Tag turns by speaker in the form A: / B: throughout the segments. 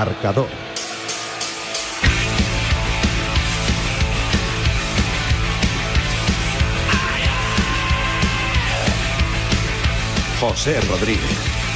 A: Marcador. José Rodríguez.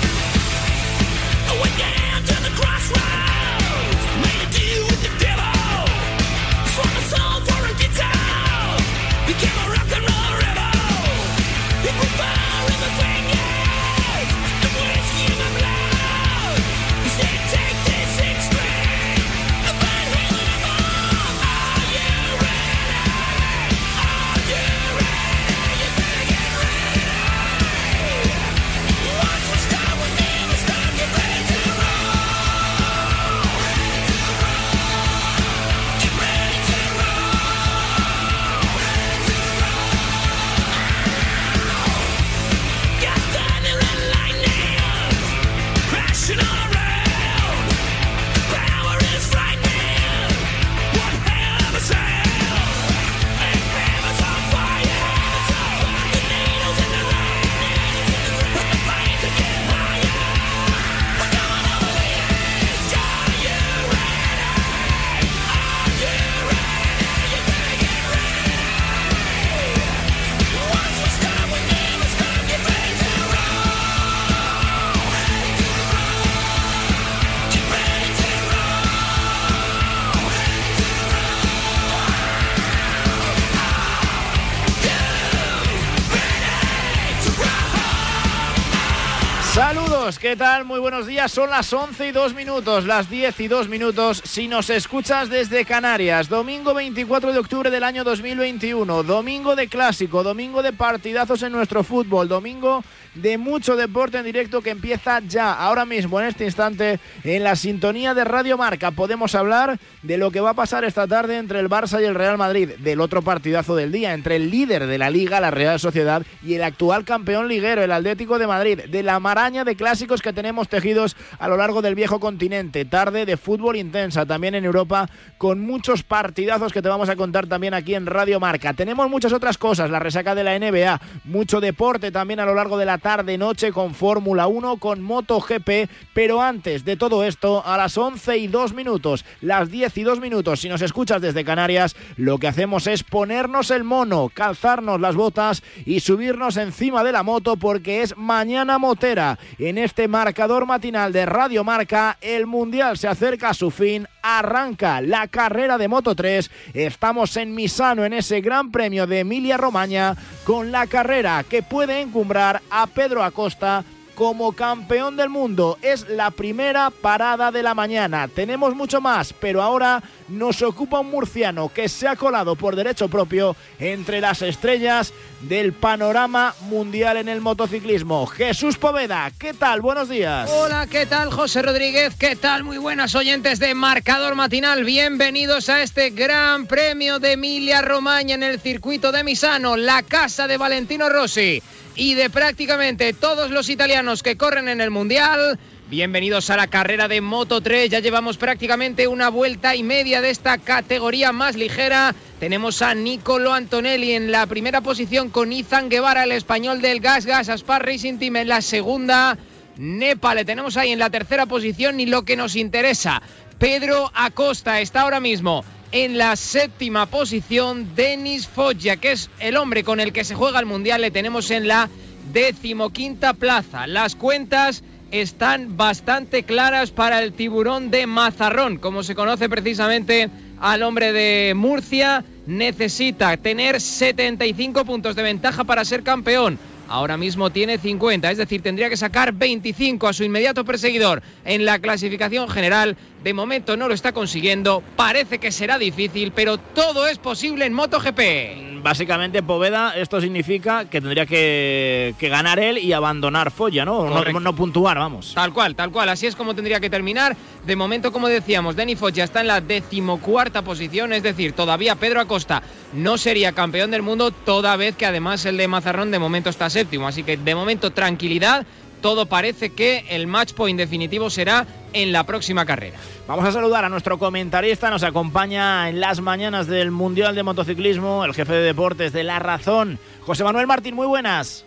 B: ¿Qué tal? Muy buenos días. Son las 11 y 2 minutos, las 10 y 2 minutos. Si nos escuchas desde Canarias, domingo 24 de octubre del año 2021, domingo de clásico, domingo de partidazos en nuestro fútbol, domingo de mucho deporte en directo que empieza ya, ahora mismo, en este instante, en la sintonía de Radio Marca. Podemos hablar de lo que va a pasar esta tarde entre el Barça y el Real Madrid, del otro partidazo del día, entre el líder de la liga, la Real Sociedad, y el actual campeón liguero, el Atlético de Madrid, de la maraña de clásicos que tenemos tejidos a lo largo del viejo continente. Tarde de fútbol intensa también en Europa, con muchos partidazos que te vamos a contar también aquí en Radio Marca. Tenemos muchas otras cosas, la resaca de la NBA, mucho deporte también a lo largo de la tarde-noche con Fórmula 1, con MotoGP, pero antes de todo esto, a las 11 y 2 minutos, las 10 y 2 minutos, si nos escuchas desde Canarias, lo que hacemos es ponernos el mono, calzarnos las botas y subirnos encima de la moto porque es mañana motera. En este marcador matinal de Radio Marca, el Mundial se acerca a su fin, arranca la carrera de Moto 3, estamos en Misano en ese Gran Premio de Emilia Romagna con la carrera que puede encumbrar a Pedro Acosta como campeón del mundo. Es la primera parada de la mañana. Tenemos mucho más, pero ahora nos ocupa un murciano que se ha colado por derecho propio entre las estrellas del panorama mundial en el motociclismo. Jesús Poveda, ¿qué tal? Buenos días.
C: Hola, ¿qué tal José Rodríguez? ¿Qué tal? Muy buenas oyentes de Marcador Matinal. Bienvenidos a este Gran Premio de Emilia Romagna en el circuito de Misano, la casa de Valentino Rossi y de prácticamente todos los italianos que corren en el Mundial. Bienvenidos a la carrera de Moto 3. Ya llevamos prácticamente una vuelta y media de esta categoría más ligera. Tenemos a Nicolo Antonelli en la primera posición con Izan Guevara, el español del Gas Gas Aspar Racing Team en la segunda. Nepa le tenemos ahí en la tercera posición y lo que nos interesa. Pedro Acosta está ahora mismo en la séptima posición. Denis Foggia, que es el hombre con el que se juega el Mundial, le tenemos en la decimoquinta plaza. Las cuentas están bastante claras para el tiburón de Mazarrón, como se conoce precisamente al hombre de Murcia. Necesita tener 75 puntos de ventaja para ser campeón ahora mismo tiene 50, es decir, tendría que sacar 25 a su inmediato perseguidor en la clasificación general. De momento no lo está consiguiendo, parece que será difícil, pero todo es posible en MotoGP.
B: Básicamente, Poveda, esto significa que tendría que, ganar él y abandonar Folla, ¿no? ¿no? ¿no? puntuar, vamos.
C: Tal cual, tal cual, así es como tendría que terminar. De momento, como decíamos, Denny Foggia está en la decimocuarta posición, es decir, todavía Pedro Acosta no sería campeón del mundo, toda vez que además el de Mazarrón de momento está séptimo. Así que de momento tranquilidad, todo parece que el match point definitivo será en la próxima carrera.
B: Vamos a saludar a nuestro comentarista, nos acompaña en las mañanas del Mundial de Motociclismo, el jefe de deportes de La Razón, José Manuel Martín, muy buenas.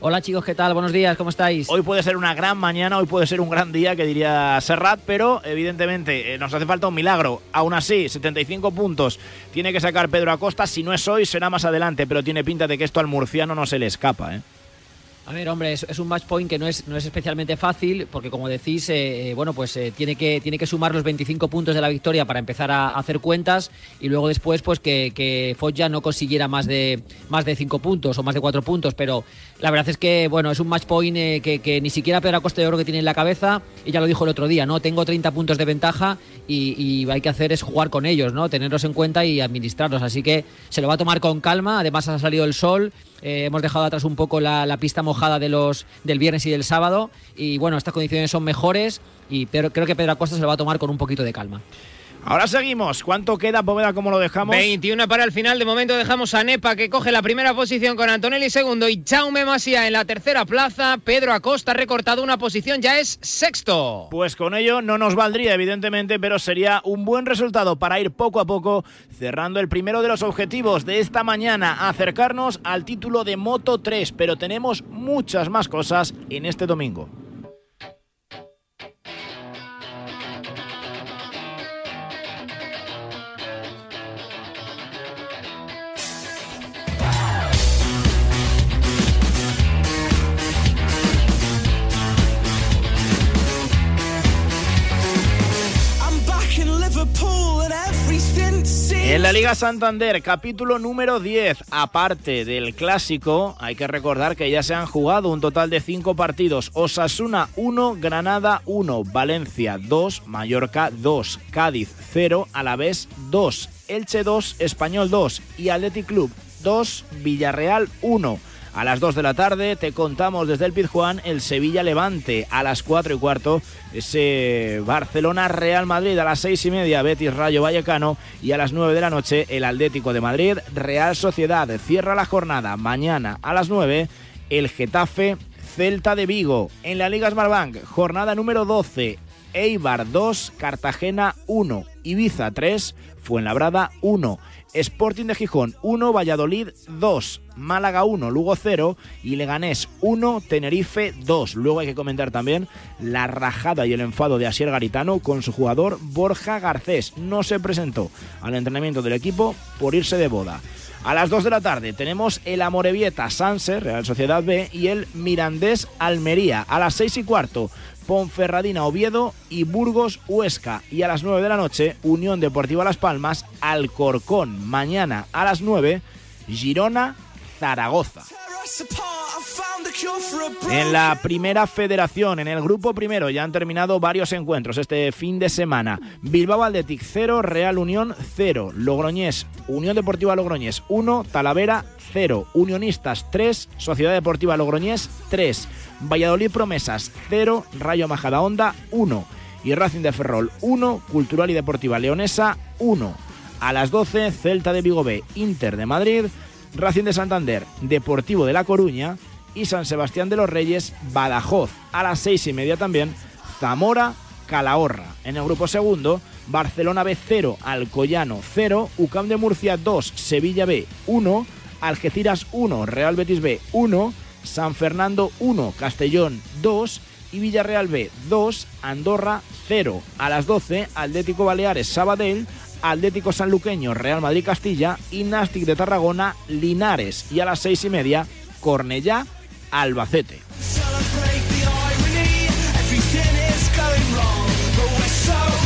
A: Hola chicos, ¿qué tal? Buenos días, ¿cómo estáis?
B: Hoy puede ser una gran mañana, hoy puede ser un gran día, que diría Serrat, pero evidentemente eh, nos hace falta un milagro. Aún así, 75 puntos tiene que sacar Pedro Acosta. Si no es hoy, será más adelante, pero tiene pinta de que esto al murciano no se le escapa. ¿eh?
A: A ver, hombre, es, un match point que no es, no es especialmente fácil, porque como decís, eh, eh, bueno, pues eh, tiene, que, tiene que sumar los 25 puntos de la victoria para empezar a, hacer cuentas y luego después, pues que, que Foggia no consiguiera más de, más de 5 puntos o más de 4 puntos, pero la verdad es que, bueno, es un match point que, ni siquiera Pedro Acosta de Oro que tiene en la cabeza, y ya lo dijo el otro día, ¿no? Tengo 30 puntos de ventaja y, y hay que hacer es jugar con ellos, ¿no? Tenerlos en cuenta y administrarlos, así que se lo va a tomar con calma, además ha salido el sol, eh, hemos dejado atrás un poco la, pista mojada de los, del viernes y del sábado. Y bueno, estas condiciones son mejores. Y pero, creo que Pedro Acosta se lo va a tomar con un poquito de calma.
B: Ahora seguimos. ¿Cuánto queda, Poveda? ¿Cómo lo dejamos?
C: 21 para el final. De momento dejamos a Nepa que coge la primera posición con Antonelli segundo y Jaume Masía en la tercera plaza. Pedro Acosta recortado una posición, ya es sexto.
B: Pues con ello no nos valdría, evidentemente, pero sería un buen resultado para ir poco a poco cerrando el primero de los objetivos de esta mañana, acercarnos al título de Moto 3. Pero tenemos muchas más cosas en este domingo. Santander, capítulo número 10, aparte del clásico, hay que recordar que ya se han jugado un total de 5 partidos. Osasuna 1, Granada 1, Valencia 2, Mallorca 2, Cádiz 0, Alavés 2, Elche 2, Español 2 y Athletic Club 2, Villarreal 1. A las 2 de la tarde te contamos desde el Pizjuán el Sevilla Levante. A las 4 y cuarto ese Barcelona Real Madrid. A las 6 y media Betis Rayo Vallecano. Y a las 9 de la noche el Atlético de Madrid Real Sociedad. Cierra la jornada mañana a las 9 el Getafe Celta de Vigo. En la Liga Smartbank jornada número 12 Eibar 2, Cartagena 1, Ibiza 3, Fuenlabrada 1. Sporting de Gijón 1, Valladolid 2, Málaga 1, Lugo 0 y Leganés 1, Tenerife 2. Luego hay que comentar también la rajada y el enfado de Asier Garitano con su jugador Borja Garcés. No se presentó al entrenamiento del equipo por irse de boda. A las 2 de la tarde tenemos el Amorebieta Sanse, Real Sociedad B, y el Mirandés Almería. A las 6 y cuarto, Ponferradina Oviedo y Burgos Huesca. Y a las 9 de la noche, Unión Deportiva Las Palmas, Alcorcón. Mañana a las 9, Girona Zaragoza. En la primera federación, en el grupo primero, ya han terminado varios encuentros este fin de semana. Bilbao Athletic 0, Real Unión 0, Logroñés, Unión Deportiva Logroñés 1, Talavera 0, Unionistas 3, Sociedad Deportiva Logroñés 3. Valladolid Promesas 0, Rayo Majadahonda 1 y Racing de Ferrol 1, Cultural y Deportiva Leonesa 1. A las 12, Celta de Vigo B, Inter de Madrid, Racing de Santander, Deportivo de La Coruña y San Sebastián de los Reyes, Badajoz. A las 6 y media también, Zamora, Calahorra. En el grupo segundo, Barcelona B 0, Alcoyano 0, UCAM de Murcia 2, Sevilla B 1, Algeciras 1, Real Betis B 1, San Fernando 1, Castellón 2 y Villarreal B 2, Andorra 0. A las 12, Atlético Baleares Sabadell, Atlético Sanluqueño Real Madrid Castilla y Nastic de Tarragona Linares. Y a las 6 y media, Cornellá Albacete.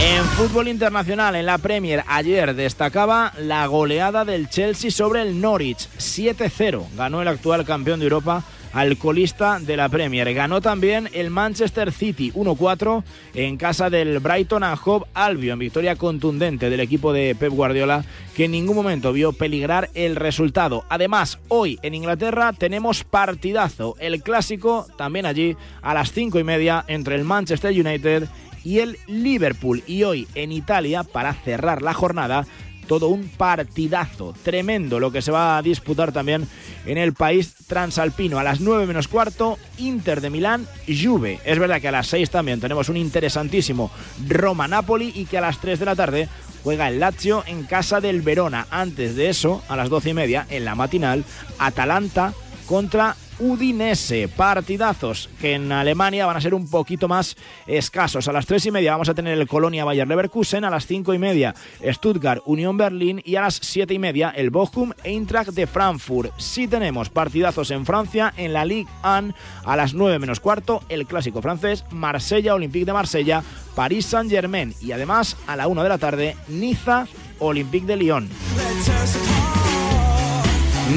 B: En fútbol internacional, en la Premier, ayer destacaba la goleada del Chelsea sobre el Norwich. 7-0 ganó el actual campeón de Europa al colista de la Premier. Ganó también el Manchester City 1-4 en casa del Brighton and Hove Albion. Victoria contundente del equipo de Pep Guardiola que en ningún momento vio peligrar el resultado. Además, hoy en Inglaterra tenemos partidazo. El clásico también allí a las 5 y media entre el Manchester United y el Liverpool. Y hoy en Italia, para cerrar la jornada, todo un partidazo tremendo lo que se va a disputar también en el país transalpino. A las 9 menos cuarto, Inter de Milán, Juve. Es verdad que a las 6 también tenemos un interesantísimo Roma-Napoli y que a las 3 de la tarde juega el Lazio en casa del Verona. Antes de eso, a las 12 y media, en la matinal, Atalanta contra Udinese. Partidazos que en Alemania van a ser un poquito más escasos. A las tres y media vamos a tener el Colonia Bayer Leverkusen, a las cinco y media Stuttgart Unión Berlín y a las siete y media el Bochum Eintracht de Frankfurt. Si tenemos partidazos en Francia, en la Ligue 1 a las nueve menos cuarto, el clásico francés Marsella Olympique de Marsella, París Saint Germain y además a la una de la tarde Niza Olympique de Lyon.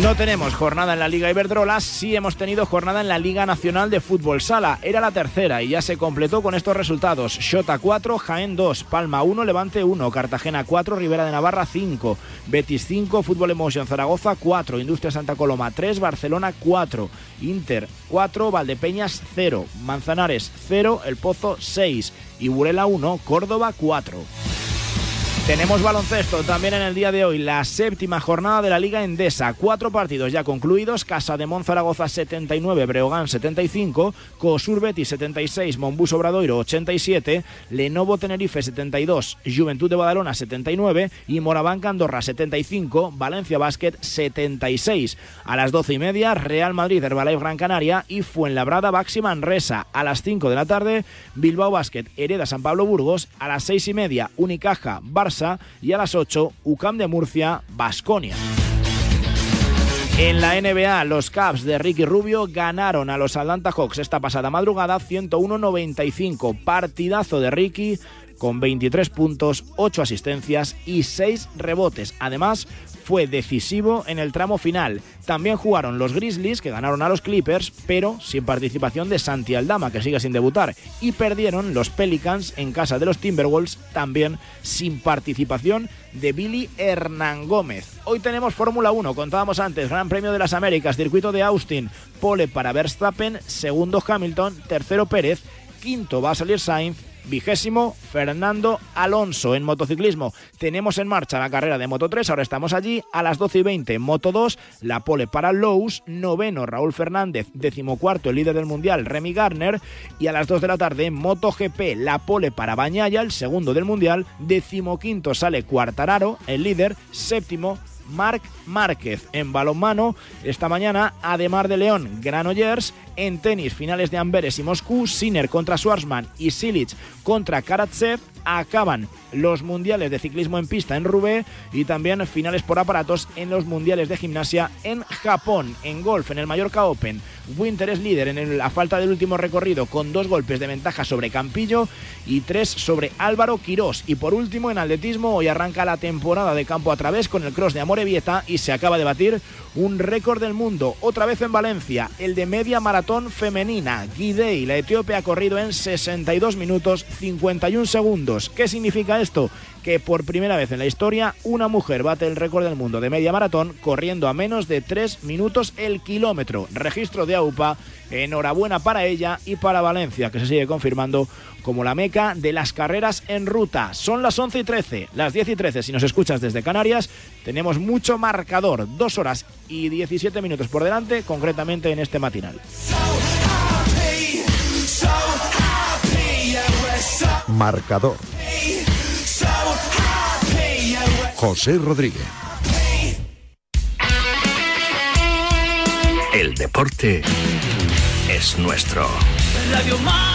B: No tenemos jornada en la Liga Iberdrola, sí hemos tenido jornada en la Liga Nacional de Fútbol Sala. Era la tercera y ya se completó con estos resultados. Shota 4, Jaén 2, Palma 1, Levante 1, Cartagena 4, Rivera de Navarra 5, Betis 5, Fútbol Emotion Zaragoza 4, Industria Santa Coloma 3, Barcelona 4, Inter 4, Valdepeñas 0, Manzanares 0, El Pozo 6 y Burela 1, Córdoba 4. Tenemos baloncesto también en el día de hoy, la séptima jornada de la Liga Endesa. Cuatro partidos ya concluidos: Casa de Monzaragoza 79, Breogán 75, Cosur Betis 76, Monbus Obradoiro 87, Lenovo Tenerife 72, Juventud de Badalona 79 y Morabanca Andorra 75, Valencia Basket 76. A las doce y media, Real Madrid Herbalife Gran Canaria y Fuenlabrada Baxi Manresa. A las 5 de la tarde, Bilbao Basket Hereda San Pablo Burgos. A las seis y media, Unicaja Barça y a las 8 UCAM de Murcia, Basconia. En la NBA, los Cavs de Ricky Rubio ganaron a los Atlanta Hawks esta pasada madrugada 101-95. Partidazo de Ricky con 23 puntos, 8 asistencias y 6 rebotes. Además, fue decisivo en el tramo final. También jugaron los Grizzlies, que ganaron a los Clippers, pero sin participación de Santi Aldama, que sigue sin debutar. Y perdieron los Pelicans en casa de los Timberwolves, también sin participación de Billy Hernán Gómez. Hoy tenemos Fórmula 1, contábamos antes, Gran Premio de las Américas, circuito de Austin, pole para Verstappen, segundo Hamilton, tercero Pérez, quinto va a salir Sainz vigésimo Fernando Alonso en motociclismo. Tenemos en marcha la carrera de Moto 3, ahora estamos allí a las 12 y 20 Moto 2, la pole para Lowe's, noveno Raúl Fernández, decimocuarto el líder del mundial Remy Garner y a las 2 de la tarde Moto GP, la pole para Bañaya, el segundo del mundial, decimoquinto sale Cuartararo, el líder, séptimo Marc Márquez. En balonmano, esta mañana, Ademar de León, Granollers. En tenis, finales de Amberes y Moscú, Sinner contra Schwarzman y Silic contra Karatsev. Acaban los mundiales de ciclismo en pista en Roubaix y también finales por aparatos en los mundiales de gimnasia en Japón. En golf, en el Mallorca Open, Winter es líder en la falta del último recorrido con dos golpes de ventaja sobre Campillo y tres sobre Álvaro Quirós. Y por último, en atletismo, hoy arranca la temporada de campo a través con el cross de Amorebieta y se acaba de batir un récord del mundo, otra vez en Valencia, el de media maratón femenina. Guidei, la etíope, ha corrido en 62 minutos 51 segundos. ¿Qué significa esto? Que por primera vez en la historia una mujer bate el récord del mundo de media maratón corriendo a menos de 3 minutos el kilómetro. Registro de AUPA, enhorabuena para ella y para Valencia, que se sigue confirmando como la meca de las carreras en ruta. Son las 11 y 13, las 10 y 13 si nos escuchas desde Canarias. Tenemos mucho marcador, dos horas y 17 minutos por delante, concretamente en este matinal.
D: Marcador. José Rodríguez.
E: El deporte es nuestro.
F: Radio.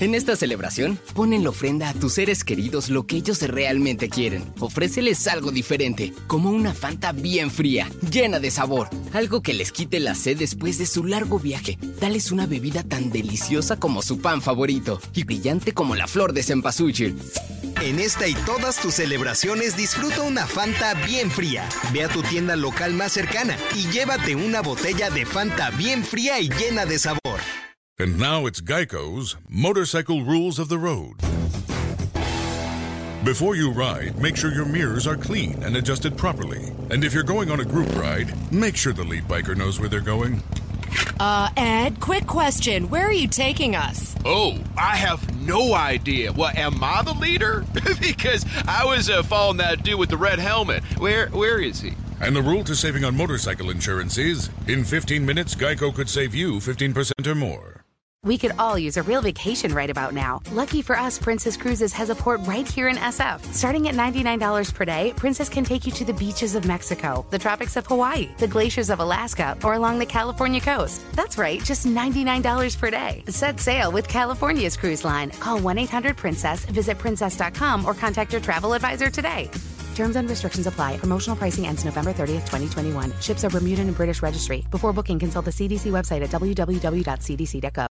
G: En esta celebración, pon en la ofrenda a tus seres queridos lo que ellos realmente quieren. Ofréceles algo diferente, como una Fanta bien fría, llena de sabor. Algo que les quite la sed después de su largo viaje. Dales una bebida tan deliciosa como su pan favorito y brillante como la flor de cempasúchil.
H: En esta y todas tus celebraciones disfruta una Fanta bien fría. Ve a tu tienda local más cercana y llévate una botella de Fanta bien fría y llena de sabor.
I: And now it's Geico's Motorcycle Rules of the Road. Before you ride, make sure your mirrors are clean and adjusted properly. And if you're going on a group ride, make sure the lead biker knows where they're going.
J: Uh, Ed, quick question. Where are you taking us?
K: Oh, I have no idea. What, am I the leader? because I was uh, following that dude with the red helmet. Where, where is he?
I: And the rule to saving on motorcycle insurance is in 15 minutes, Geico could save you 15% or more.
L: We could all use a real vacation right about now. Lucky for us, Princess Cruises has a port right here in SF. Starting at $99 per day, Princess can take you to the beaches of Mexico, the tropics of Hawaii, the glaciers of Alaska, or along the California coast. That's right, just $99 per day. Set sail with California's cruise line. Call 1 800 Princess, visit princess.com, or contact your travel advisor today. Terms and restrictions apply. Promotional pricing ends November 30th, 2021. Ships are Bermudan and British registry. Before booking, consult the CDC website at www.cdc.gov.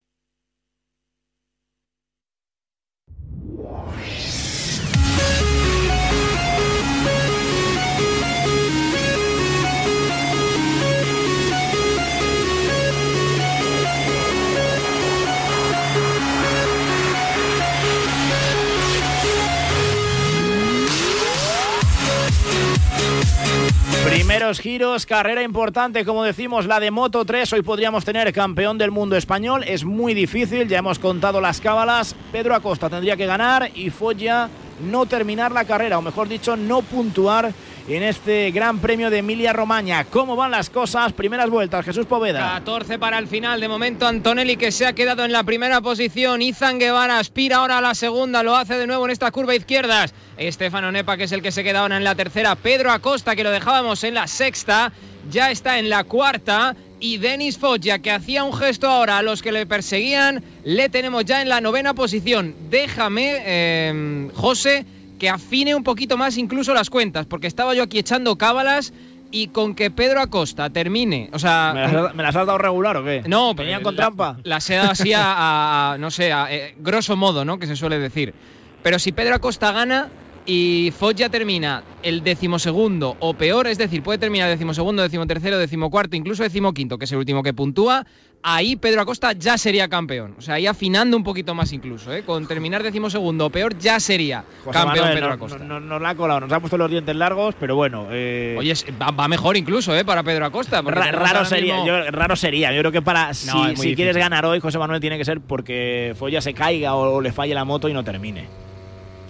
B: Primeros giros, carrera importante, como decimos, la de Moto 3. Hoy podríamos tener campeón del mundo español. Es muy difícil, ya hemos contado las cábalas. Pedro Acosta tendría que ganar y Foggia no terminar la carrera, o mejor dicho, no puntuar en este Gran Premio de Emilia Romagna. ¿Cómo van las cosas? Primeras vueltas, Jesús Poveda.
C: 14 para el final. De momento, Antonelli que se ha quedado en la primera posición. Izan Guevara aspira ahora a la segunda. Lo hace de nuevo en esta curva izquierdas. Estefano Nepa, que es el que se queda ahora en la tercera. Pedro Acosta, que lo dejábamos en la sexta. Ya está en la cuarta. Y Denis Foggia, que hacía un gesto ahora a los que le perseguían, le tenemos ya en la novena posición. Déjame, eh, José, que afine un poquito más incluso las cuentas, porque estaba yo aquí echando cábalas y con que Pedro Acosta termine, o sea...
B: ¿Me las, has- me las has dado regular o qué?
C: No,
B: ¿Venían
C: pero
B: con
C: la-
B: trampa?
C: Las he dado así a, a- no sé, a eh, grosso modo, ¿no? Que se suele decir. Pero si Pedro Acosta gana y Foggia termina el decimosegundo o peor, es decir, puede terminar decimosegundo, decimotercero, decimocuarto, incluso decimoquinto, que es el último que puntúa, ahí Pedro Acosta ya sería campeón. O sea, ahí afinando un poquito más incluso, ¿eh? Con terminar decimosegundo o peor, ya sería
B: José
C: campeón
B: Manuel,
C: Pedro
B: no-
C: Acosta.
B: no- no- nos la ha colado, nos ha puesto los dientes largos, pero bueno. eh,
C: Oye, va, va mejor incluso, ¿eh? Para Pedro Acosta.
B: ra- raro, sería,
C: mismo-
B: yo- raro sería. Yo creo que para si, si quieres ganar hoy, José Manuel tiene que ser porque Folla se caiga o, o le falle la moto y no termine.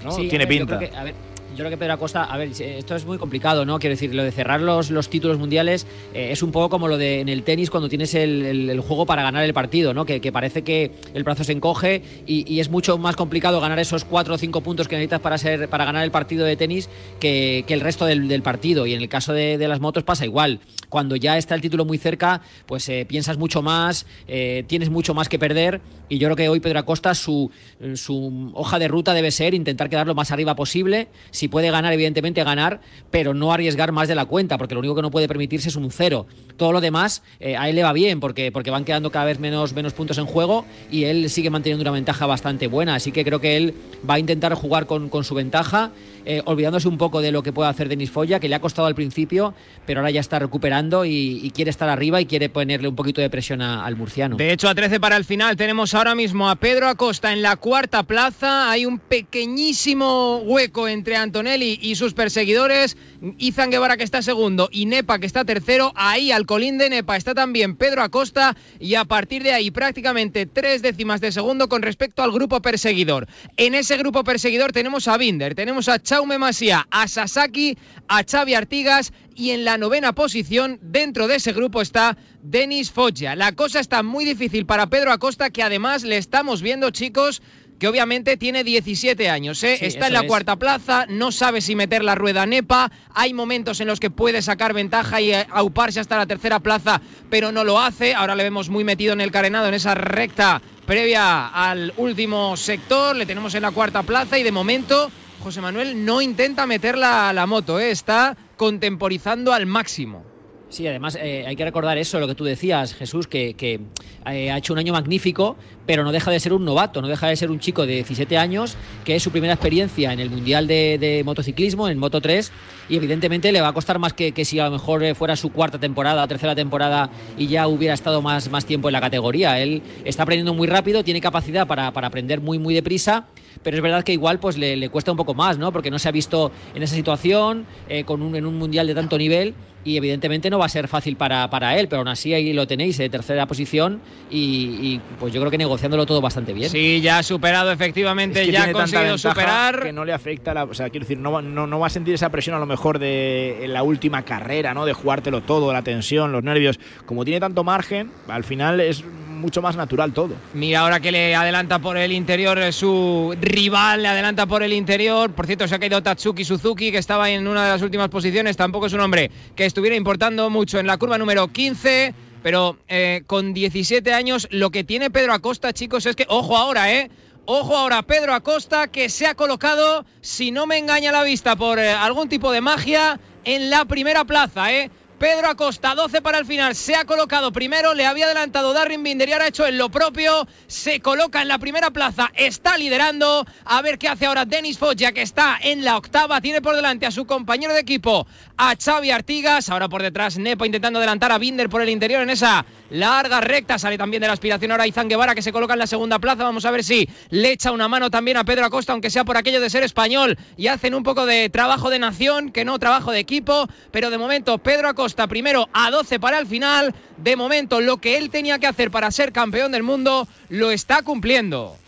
B: ¿No?
A: Sí,
B: tiene
A: yo
B: pinta.
A: creo que- a ver, yo creo que Pedro Acosta, a ver, esto es muy complicado, ¿no? Quiero decir, lo de cerrar los, los títulos mundiales eh, es un poco como lo de en el tenis cuando tienes el, el- el juego para ganar el partido, ¿no? Que, que parece que el brazo se encoge y, y es mucho más complicado ganar esos cuatro o cinco puntos que necesitas para ser para ganar el partido de tenis que, que el resto del, del partido. Y en el caso de, de las motos pasa igual. Cuando ya está el título muy cerca, pues eh, piensas mucho más, eh, tienes mucho más que perder. Y yo creo que hoy Pedro Acosta, su, su hoja de ruta debe ser intentar quedar lo más arriba posible. Si puede ganar, evidentemente ganar, pero no arriesgar más de la cuenta, porque lo único que no puede permitirse es un cero. Todo lo demás eh, a él le va bien, porque, porque van quedando cada vez menos, menos puntos en juego y él sigue manteniendo una ventaja bastante buena. Así que creo que él va a intentar jugar con, con su ventaja, eh, olvidándose un poco de lo que puede hacer Denis Folla, que le ha costado al principio, pero ahora ya está recuperando y, quiere estar arriba y quiere ponerle un poquito de presión al murciano.
C: De hecho, a 13 para el final tenemos ahora mismo a Pedro Acosta en la cuarta plaza. Hay un pequeñísimo hueco entre Antonelli y sus perseguidores. Izan Guevara que está segundo y Nepa que está tercero. Ahí al colín de Nepa está también Pedro Acosta y a partir de ahí prácticamente tres décimas de segundo con respecto al grupo perseguidor. En ese grupo perseguidor tenemos a Binder, tenemos a Chaume Masia, a Sasaki, a Xavi Artigas y en la novena posición dentro de ese grupo está Denis Foggia. La cosa está muy difícil para Pedro Acosta que además le estamos viendo chicos que obviamente tiene 17 años, ¿eh?
A: Sí,
C: está en la
A: es.
C: cuarta plaza, no sabe si meter la rueda Nepa, hay momentos en los que puede sacar ventaja y eh, auparse hasta la tercera plaza, pero no lo hace, ahora le vemos muy metido en el carenado, en esa recta previa al último sector, le tenemos en la cuarta plaza y de momento José Manuel no intenta meter la, la moto, ¿eh? está contemporizando al máximo.
A: Sí, además eh, hay que recordar eso, lo que tú decías, Jesús, que, eh, ha hecho un año magnífico, pero no deja de ser un novato, no deja de ser un chico de 17 años, que es su primera experiencia en el Mundial de, motociclismo, en Moto 3, y evidentemente le va a costar más que, que si a lo mejor eh, fuera su cuarta temporada, tercera temporada y ya hubiera estado más, más tiempo en la categoría. Él está aprendiendo muy rápido, tiene capacidad para, para aprender muy, muy deprisa, pero es verdad que igual pues le, le cuesta un poco más, ¿no? Porque no se ha visto en esa situación, con un, en un Mundial de tanto nivel y evidentemente no va a ser fácil para, para él, pero aún así ahí lo tenéis, eh, tercera posición y, y, pues yo creo que negociándolo todo bastante bien.
C: Sí, ya ha superado efectivamente, ya ha conseguido superar.
B: Que no le afecta, la, o sea, quiero decir, no, no, no, va a sentir esa presión a lo mejor de en la última carrera, ¿no? De jugártelo todo, la tensión, los nervios. Como tiene tanto margen, al final es mucho más natural todo.
C: Mira ahora que le adelanta por el interior eh, su rival, le adelanta por el interior. Por cierto, se ha caído Tatsuki Suzuki, que estaba en una de las últimas posiciones. Tampoco es un hombre que estuviera importando mucho en la curva número 15. Pero eh, con 17 años, lo que tiene Pedro Acosta, chicos, es que, ojo ahora, ¿eh? Ojo ahora, Pedro Acosta, que se ha colocado, si no me engaña la vista, por eh, algún tipo de magia, en la primera plaza, ¿eh? Pedro Acosta, 12 para el final, se ha colocado primero, le había adelantado Darren Binder y ahora ha hecho en lo propio, se coloca en la primera plaza, está liderando, a ver qué hace ahora Denis Foggia, que está en la octava, tiene por delante a su compañero de equipo, a Xavi Artigas, ahora por detrás Nepo intentando adelantar a Binder por el interior en esa larga recta, sale también de la aspiración ahora Izan Guevara que se coloca en la segunda plaza, vamos a ver si le echa una mano también a Pedro Acosta, aunque sea por aquello de ser español, y hacen un poco de trabajo de nación, que no trabajo de equipo, pero de momento Pedro Acosta primero a 12 para el final. De momento, lo que él tenía que hacer para ser campeón del mundo lo está cumpliendo.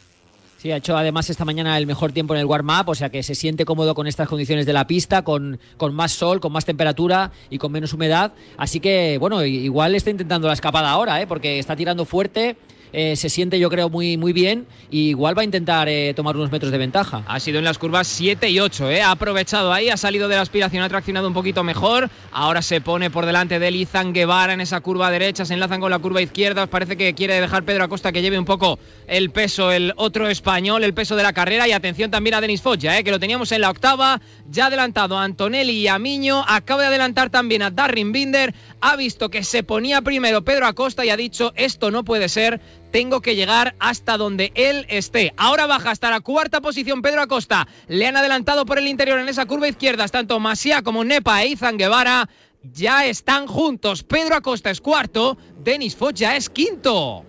A: Sí, ha hecho además esta mañana el mejor tiempo en el warm-up, o sea que se siente cómodo con estas condiciones de la pista, con, con, más sol, con más temperatura y con menos humedad. Así que, bueno, igual está intentando la escapada ahora, ¿eh? porque está tirando fuerte. Eh, se siente yo creo muy, muy bien y igual va a intentar eh, tomar unos metros de ventaja.
C: Ha sido en las curvas 7 y 8, ¿eh? ha aprovechado ahí, ha salido de la aspiración, ha traccionado un poquito mejor, ahora se pone por delante de Izan Guevara en esa curva derecha, se enlazan con la curva izquierda, parece que quiere dejar Pedro Acosta que lleve un poco el peso, el otro español, el peso de la carrera. Y atención también a Denis Foggia, que lo teníamos en la octava, ya adelantado a Antonelli y a Miño, acaba de adelantar también a Darren Binder, ha visto que se ponía primero Pedro Acosta y ha dicho esto no puede ser, tengo que llegar hasta donde él esté. Ahora baja hasta la cuarta posición Pedro Acosta. Le han adelantado por el interior en esa curva izquierda tanto Masia como Nepa e Izan Guevara. Ya están juntos. Pedro Acosta es cuarto, Denis Foggia es quinto.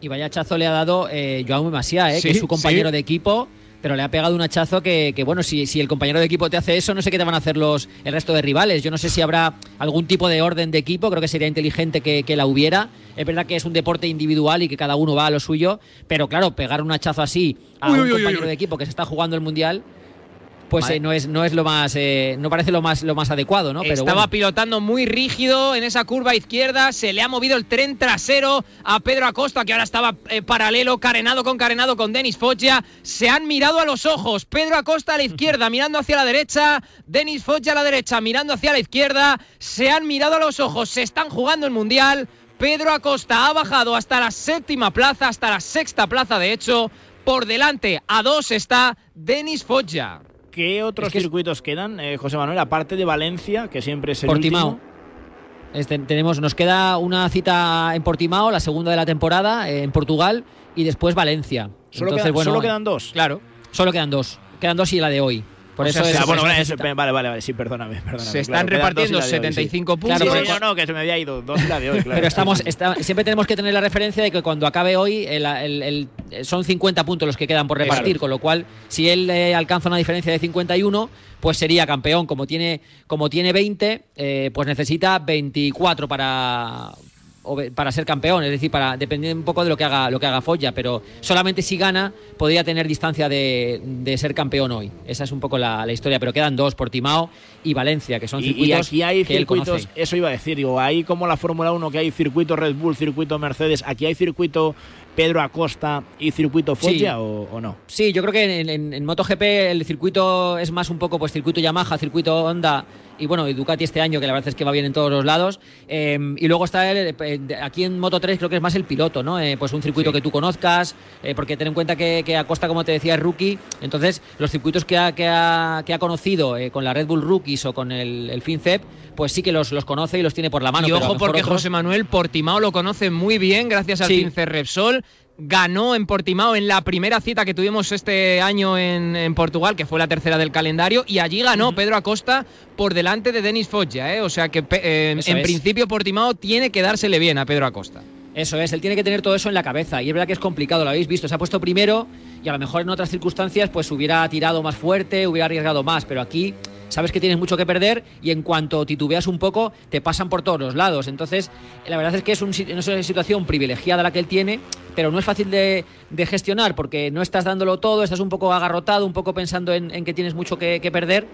A: Y vaya chazo le ha dado eh, Joao Masia, eh, sí, que es su compañero sí. de equipo pero le ha pegado un hachazo que, que bueno, si, si, el compañero de equipo te hace eso, no sé qué te van a hacer los el resto de rivales. Yo no sé si habrá algún tipo de orden de equipo, creo que sería inteligente que, que la hubiera. Es verdad que es un deporte individual y que cada uno va a lo suyo, pero claro, pegar un hachazo así a uy, un uy, compañero uy, de equipo que se está jugando el mundial pues eh, no es no es lo más eh, no parece lo más lo más adecuado, ¿no?
C: Pero Estaba bueno. pilotando muy rígido en esa curva izquierda, se le ha movido el tren trasero a Pedro Acosta que ahora estaba eh, paralelo, carenado con carenado con Denis Foggia, se han mirado a los ojos, Pedro Acosta a la izquierda mirando hacia la derecha, Denis Foggia a la derecha mirando hacia la izquierda, se han mirado a los ojos, se están jugando el mundial. Pedro Acosta ha bajado hasta la séptima plaza, hasta la sexta plaza de hecho. Por delante, a dos está Denis Foggia.
B: ¿Qué otros es que circuitos es... quedan, eh, José Manuel, aparte de Valencia, que siempre es el
A: Portimao.
B: último?
A: Este, tenemos, nos queda una cita en Portimao, la segunda de la temporada, eh, en Portugal, y después Valencia.
B: Solo,
A: Entonces,
B: quedan,
A: bueno,
B: solo quedan dos.
A: Claro. Solo quedan dos. Quedan dos y la de hoy. Por
B: o
A: eso
B: sea,
A: es,
B: bueno,
A: es
B: eso, vale, vale, vale, sí, perdóname, perdóname
C: Se están
B: claro,
C: repartiendo 75
B: hoy, sí.
C: puntos.
B: Claro, sí, no, no, que se me había ido dos y la de hoy, claro.
A: Pero estamos, está, siempre tenemos que tener la referencia de que cuando acabe hoy el, el, el, son 50 puntos los que quedan por repartir, claro. con lo cual si él eh, alcanza una diferencia de 51, pues sería campeón. Como tiene, como tiene 20, eh, pues necesita 24 para para ser campeón, es decir, para depender un poco de lo que haga lo que haga Folla, pero solamente si gana podría tener distancia de, de ser campeón hoy. Esa es un poco la, la, historia, pero quedan dos, Portimao y Valencia, que son circuitos
B: y, y aquí hay
A: que
B: circuitos, eso iba a decir, digo, hay como la Fórmula 1 que hay circuito Red Bull, circuito Mercedes, aquí hay circuito Pedro Acosta y circuito Foggia sí. o, o, no?
A: Sí, yo creo que en, en, en, MotoGP el circuito es más un poco pues circuito Yamaha, circuito Honda y bueno, y Ducati este año, que la verdad es que va bien en todos los lados. Eh, y luego está el, eh, aquí en Moto 3 creo que es más el piloto, ¿no? Eh, pues un circuito que tú conozcas, eh, porque ten en cuenta que, que Acosta, como te decía, es rookie. Entonces, los circuitos que ha, que ha, que ha conocido eh, con la Red Bull Rookies o con el, el FinCEP, pues sí que los, los conoce y los tiene por la mano.
C: y
A: pero
C: ojo porque
A: otros-
C: José Manuel Portimao lo conoce muy bien gracias al
A: Sí.
C: Pincer Repsol. Ganó en Portimao en la primera cita que tuvimos este año en, en Portugal, que fue la tercera del calendario, y allí ganó Pedro Acosta por delante de Denis Foggia, ¿eh? O sea que eh, en
A: es.
C: principio Portimao tiene que dársele bien a Pedro Acosta.
A: Eso es, él tiene que tener todo eso en la cabeza. Y es verdad que es complicado, lo habéis visto. Se ha puesto primero y a lo mejor en otras circunstancias pues hubiera tirado más fuerte, hubiera arriesgado más. Pero aquí sabes que tienes mucho que perder y en cuanto titubeas un poco te pasan por todos los lados. Entonces, la verdad es que es, un es una situación privilegiada la que él tiene, pero no es fácil de, gestionar porque no estás dándolo todo, estás un poco agarrotado, un poco pensando en, que tienes mucho que perder.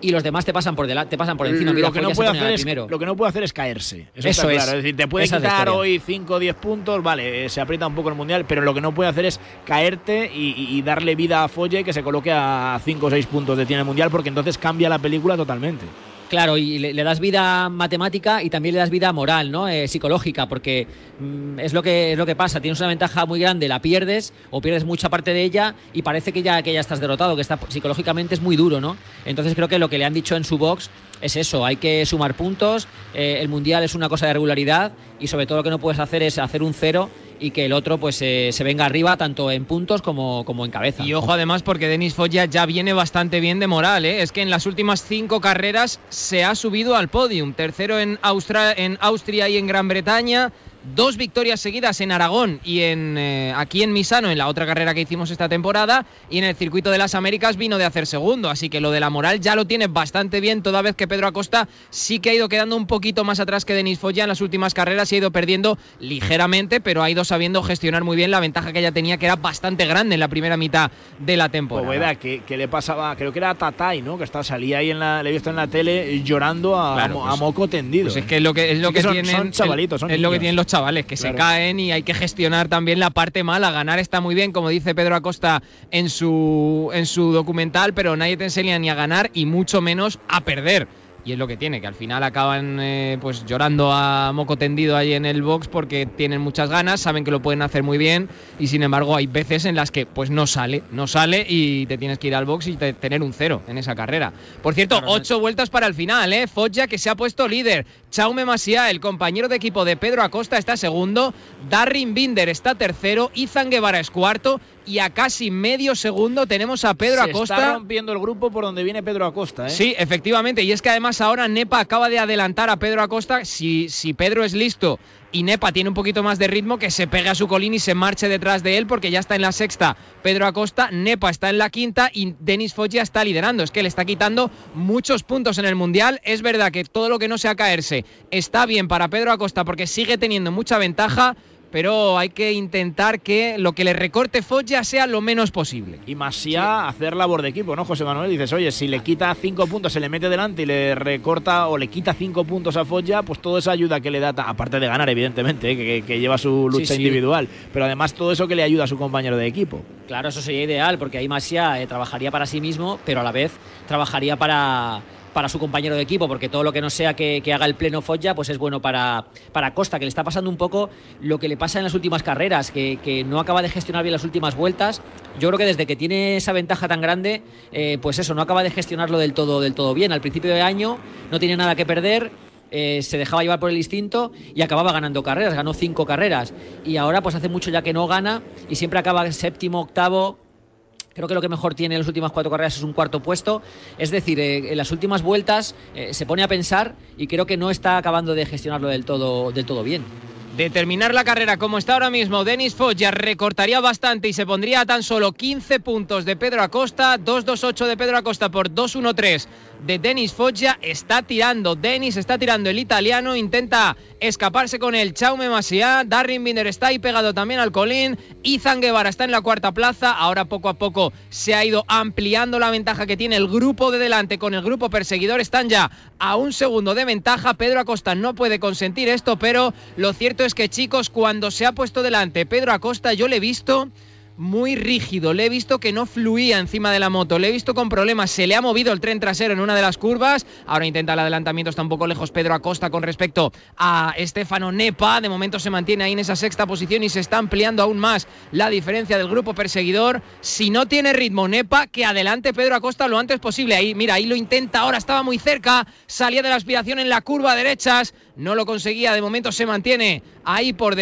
A: Y los demás te pasan por delante, te pasan por encima. Mira,
B: lo, que no puede hacer es, lo que no puede hacer es caerse. Eso,
A: es.
B: claro. Es decir, te puede
A: Esa
B: quitar hoy 5 o 10 puntos, vale, eh, se aprieta un poco el mundial, pero lo que no puede hacer es caerte y darle vida a Folle que se coloque a 5 o 6 puntos de tiene el mundial, porque entonces cambia la película totalmente.
A: Claro, y le, das vida matemática y también le das vida moral, ¿no? Eh, psicológica, porque mm, es lo que es lo que pasa. Tienes una ventaja muy grande, la pierdes o pierdes mucha parte de ella y parece que ya que ya estás derrotado, que está psicológicamente es muy duro, ¿no? Entonces creo que lo que le han dicho en su box es eso. Hay que sumar puntos. eh, el mundial es una cosa de regularidad y sobre todo lo que no puedes hacer es hacer un cero y que el otro pues eh, se venga arriba tanto en puntos como, como en cabeza.
C: Y ojo además porque Denis Foggia ya viene bastante bien de moral, ¿eh? es que en las últimas cinco carreras se ha subido al podium, tercero en, Austra- en Austria y en Gran Bretaña, dos victorias seguidas en Aragón y en eh, aquí en Misano, en la otra carrera que hicimos esta temporada, y en el circuito de las Américas vino de hacer segundo, así que lo de la moral ya lo tiene bastante bien, toda vez que Pedro Acosta sí que ha ido quedando un poquito más atrás que Denis Foggia en las últimas carreras y ha ido perdiendo ligeramente, pero ha ido sabiendo gestionar muy bien la ventaja que ella tenía, que era bastante grande en la primera mitad de la temporada.
B: Poveda, que, que le pasaba, creo que era a Tatay, ¿no? Que está, salía ahí en la, le he visto en la tele llorando a,
C: Claro, pues-
B: a moco tendido.
C: Pues es
B: ¿eh?
C: que es lo que es lo
B: Sí
C: que,
B: son,
C: tienen
B: son chavalitos, son
C: es lo que
B: niños.
C: tienen los chavales que se caen y hay que gestionar también la parte mala. Ganar está muy bien, como dice Pedro Acosta en su en su documental, pero nadie te enseña ni a ganar y mucho menos a perder. Y es lo que tiene, que al final acaban eh, pues llorando a moco tendido ahí en el box porque tienen muchas ganas, saben que lo pueden hacer muy bien y sin embargo hay veces en las que pues no sale, no sale y te tienes que ir al box y te- tener un cero en esa carrera. Por cierto, ocho vueltas para el final, ¿eh? Foggia que se ha puesto líder, Chaume Masia, el compañero de equipo de Pedro Acosta está segundo, Darrin Binder está tercero, Izan Guevara es cuarto y a casi medio segundo tenemos a Pedro
B: Se
C: Acosta.
B: está rompiendo el grupo por donde viene Pedro Acosta, ¿eh?
C: Sí, efectivamente. Y es que además ahora Nepa acaba de adelantar a Pedro Acosta. Si, si Pedro es listo y Nepa tiene un poquito más de ritmo, que se pegue a su colín y se marche detrás de él, porque ya está en la sexta Pedro Acosta, Nepa está en la quinta y Denis Foggia está liderando. Es que le está quitando muchos puntos en el Mundial. Es verdad que todo lo que no sea caerse está bien para Pedro Acosta porque sigue teniendo mucha ventaja. Pero hay que intentar que lo que le recorte Foggia sea lo menos posible.
B: Y Masía hacer labor de equipo, ¿no, José Manuel? Dices, oye, si le quita cinco puntos, se le mete delante y le recorta o le quita cinco puntos a Foggia, pues toda esa ayuda que le da, aparte de ganar, evidentemente, ¿eh? que, lleva su lucha
A: Sí, sí.
B: individual, pero además todo eso que le ayuda a su compañero de equipo.
A: Claro, eso sería ideal, porque ahí Masia eh, trabajaría para sí mismo, pero a la vez trabajaría para, para su compañero de equipo, porque todo lo que no sea que, que haga el pleno Foggia, pues es bueno para, para Costa, que le está pasando un poco lo que le pasa en las últimas carreras, que, que no acaba de gestionar bien las últimas vueltas. Yo creo que desde que tiene esa ventaja tan grande, eh, pues eso, no acaba de gestionarlo del todo, del todo bien. Al principio de año no tiene nada que perder, eh, se dejaba llevar por el instinto y acababa ganando carreras, ganó cinco carreras. Y ahora pues hace mucho ya que no gana y siempre acaba séptimo, octavo. Creo que lo que mejor tiene en las últimas cuatro carreras es un cuarto puesto. Es decir, eh, en las últimas vueltas eh, se pone a pensar y creo que no está acabando de gestionarlo del todo, del todo bien.
C: De terminar la carrera como está ahora mismo, Denis Foggia recortaría bastante y se pondría a tan solo 15 puntos de Pedro Acosta, 2-2-8 de Pedro Acosta por 2-1-3 de Denis Foggia. Está tirando, Denis está tirando el italiano, intenta escaparse con el Chaume Masia, Darrin Binder está ahí pegado también al colín, Izan Guevara está en la cuarta plaza, ahora poco a poco se ha ido ampliando la ventaja que tiene el grupo de delante con el grupo perseguidor, están ya a un segundo de ventaja, Pedro Acosta no puede consentir esto, pero lo cierto es que chicos, cuando se ha puesto delante Pedro Acosta, yo le he visto muy rígido. Le he visto que no fluía encima de la moto. Le he visto con problemas. Se le ha movido el tren trasero en una de las curvas. Ahora intenta el adelantamiento. Está un poco lejos Pedro Acosta con respecto a Estefano Nepa. De momento se mantiene ahí en esa sexta posición y se está ampliando aún más la diferencia del grupo perseguidor. Si no tiene ritmo Nepa, que adelante Pedro Acosta lo antes posible. Ahí, mira, ahí lo intenta ahora. Estaba muy cerca. Salía de la aspiración en la curva derechas. No lo conseguía. De momento se mantiene ahí por